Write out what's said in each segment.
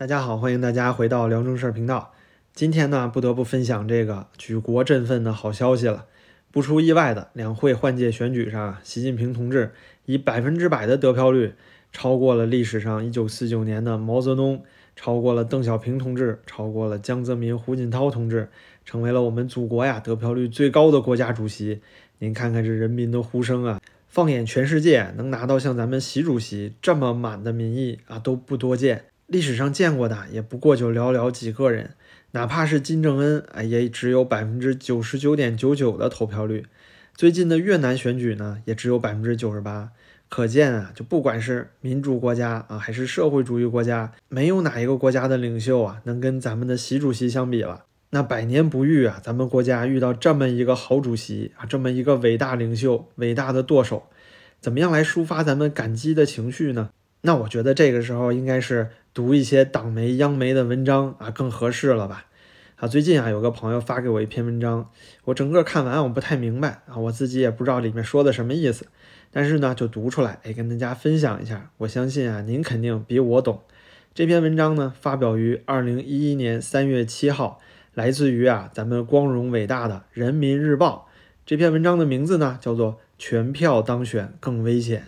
大家好，欢迎大家回到辽中事频道。今天呢，不得不分享这个举国振奋的好消息了。不出意外的，两会换届选举上，习近平同志以百分之百的得票率，超过了历史上1949年的毛泽东，超过了邓小平同志，超过了江泽民、胡锦涛同志，成为了我们祖国呀得票率最高的国家主席。您看看这人民的呼声啊！放眼全世界，能拿到像咱们习主席这么满的民意啊，都不多见。历史上见过的也不过就寥寥几个人，哪怕是金正恩，哎，也只有百分之九十九点九九的投票率。最近的越南选举呢，也只有百分之九十八。可见啊，就不管是民主国家啊，还是社会主义国家，没有哪一个国家的领袖啊，能跟咱们的习主席相比了。那百年不遇啊，咱们国家遇到这么一个好主席啊，这么一个伟大领袖、伟大的舵手，怎么样来抒发咱们感激的情绪呢？那我觉得这个时候应该是读一些党媒、央媒的文章啊，更合适了吧？啊，最近啊，有个朋友发给我一篇文章，我整个看完我不太明白啊，我自己也不知道里面说的什么意思，但是呢，就读出来，哎，跟大家分享一下。我相信啊，您肯定比我懂。这篇文章呢，发表于二零一一年三月七号。来自于啊，咱们光荣伟大的《人民日报》这篇文章的名字呢，叫做《全票当选更危险》。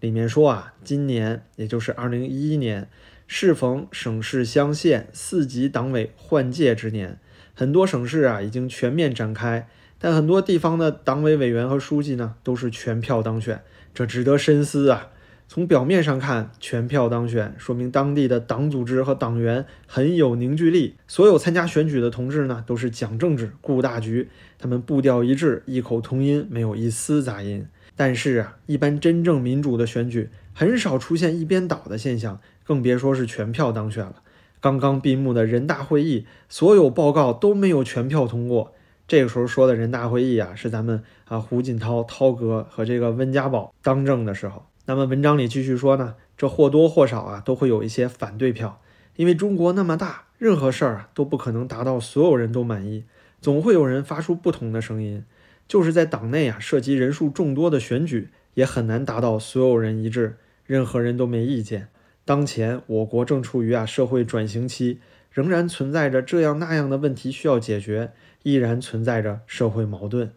里面说啊，今年也就是二零一一年，适逢省市乡县四级党委换届之年，很多省市啊已经全面展开，但很多地方的党委委员和书记呢，都是全票当选，这值得深思啊。从表面上看，全票当选，说明当地的党组织和党员很有凝聚力。所有参加选举的同志呢，都是讲政治、顾大局，他们步调一致，异口同音，没有一丝杂音。但是啊，一般真正民主的选举很少出现一边倒的现象，更别说是全票当选了。刚刚闭幕的人大会议，所有报告都没有全票通过。这个时候说的人大会议啊，是咱们啊胡锦涛涛哥和这个温家宝当政的时候。那么文章里继续说呢，这或多或少啊都会有一些反对票，因为中国那么大，任何事儿啊都不可能达到所有人都满意，总会有人发出不同的声音。就是在党内啊，涉及人数众多的选举，也很难达到所有人一致，任何人都没意见。当前我国正处于啊社会转型期，仍然存在着这样那样的问题需要解决，依然存在着社会矛盾。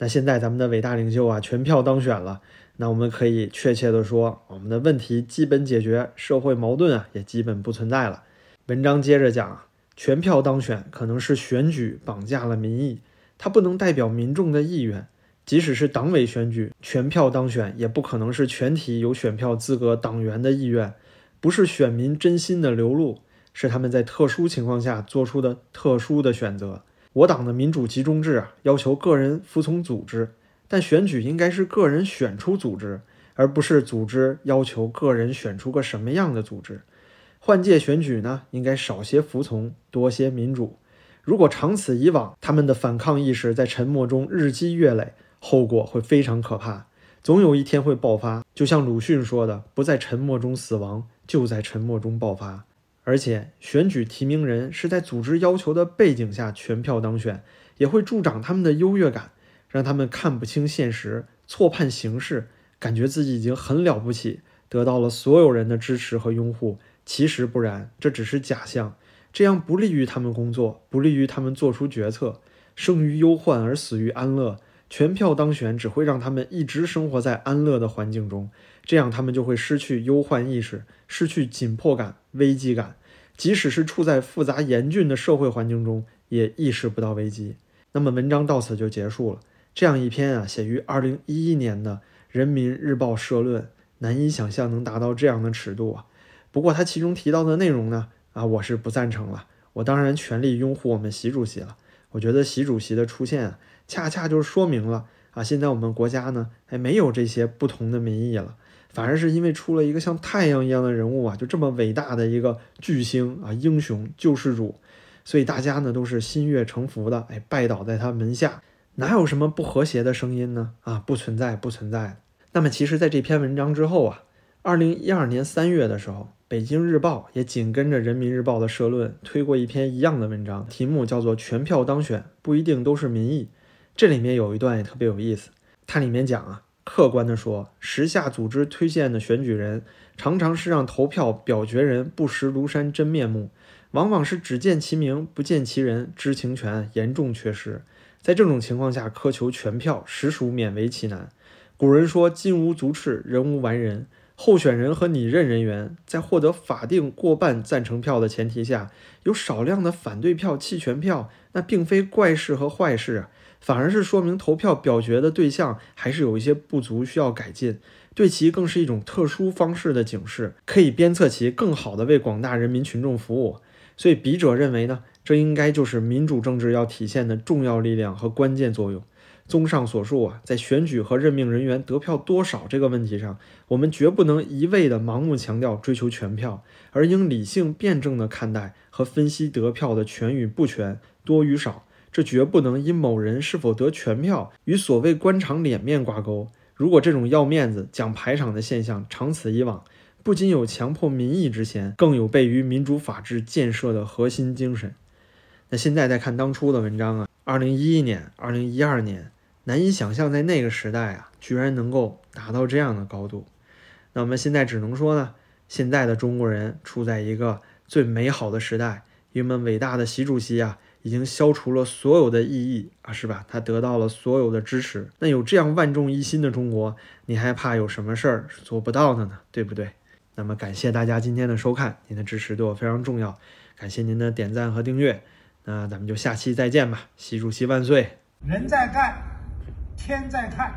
那现在咱们的伟大领袖啊全票当选了。那我们可以确切的说，我们的问题基本解决，社会矛盾啊也基本不存在了。文章接着讲啊，全票当选可能是选举绑架了民意，它不能代表民众的意愿。即使是党委选举全票当选，也不可能是全体有选票资格党员的意愿，不是选民真心的流露，是他们在特殊情况下做出的特殊的选择。我党的民主集中制啊，要求个人服从组织。但选举应该是个人选出组织，而不是组织要求个人选出个什么样的组织。换届选举呢，应该少些服从，多些民主。如果长此以往，他们的反抗意识在沉默中日积月累，后果会非常可怕，总有一天会爆发。就像鲁迅说的：“不在沉默中死亡，就在沉默中爆发。”而且，选举提名人是在组织要求的背景下全票当选，也会助长他们的优越感。让他们看不清现实，错判形势，感觉自己已经很了不起，得到了所有人的支持和拥护。其实不然，这只是假象。这样不利于他们工作，不利于他们做出决策。生于忧患而死于安乐，全票当选只会让他们一直生活在安乐的环境中，这样他们就会失去忧患意识，失去紧迫感、危机感。即使是处在复杂严峻的社会环境中，也意识不到危机。那么文章到此就结束了。这样一篇啊，写于二零一一年的《人民日报》社论，难以想象能达到这样的尺度啊。不过他其中提到的内容呢，啊，我是不赞成了。我当然全力拥护我们习主席了。我觉得习主席的出现啊，恰恰就说明了啊，现在我们国家呢，还没有这些不同的民意了，反而是因为出了一个像太阳一样的人物啊，就这么伟大的一个巨星啊，英雄救世主，所以大家呢都是心悦诚服的，哎，拜倒在他门下。哪有什么不和谐的声音呢？啊，不存在，不存在。那么，其实，在这篇文章之后啊，二零一二年三月的时候，《北京日报》也紧跟着《人民日报》的社论推过一篇一样的文章，题目叫做“全票当选不一定都是民意”。这里面有一段也特别有意思，它里面讲啊，客观地说，时下组织推荐的选举人，常常是让投票表决人不识庐山真面目，往往是只见其名不见其人，知情权严重缺失。在这种情况下，苛求全票，实属勉为其难。古人说：“金无足赤，人无完人。”候选人和拟任人员在获得法定过半赞成票的前提下，有少量的反对票、弃权票，那并非怪事和坏事，反而是说明投票表决的对象还是有一些不足需要改进，对其更是一种特殊方式的警示，可以鞭策其更好地为广大人民群众服务。所以，笔者认为呢，这应该就是民主政治要体现的重要力量和关键作用。综上所述啊，在选举和任命人员得票多少这个问题上，我们绝不能一味的盲目强调追求全票，而应理性辩证的看待和分析得票的全与不全、多与少。这绝不能因某人是否得全票与所谓官场脸面挂钩。如果这种要面子、讲排场的现象长此以往，不仅有强迫民意之嫌，更有悖于民主法治建设的核心精神。那现在再看当初的文章啊，二零一一年、二零一二年。难以想象，在那个时代啊，居然能够达到这样的高度。那我们现在只能说呢，现在的中国人处在一个最美好的时代，因为伟大的习主席啊，已经消除了所有的异议啊，是吧？他得到了所有的支持。那有这样万众一心的中国，你还怕有什么事儿是做不到的呢？对不对？那么感谢大家今天的收看，您的支持对我非常重要，感谢您的点赞和订阅。那咱们就下期再见吧，习主席万岁！人在干。天在看。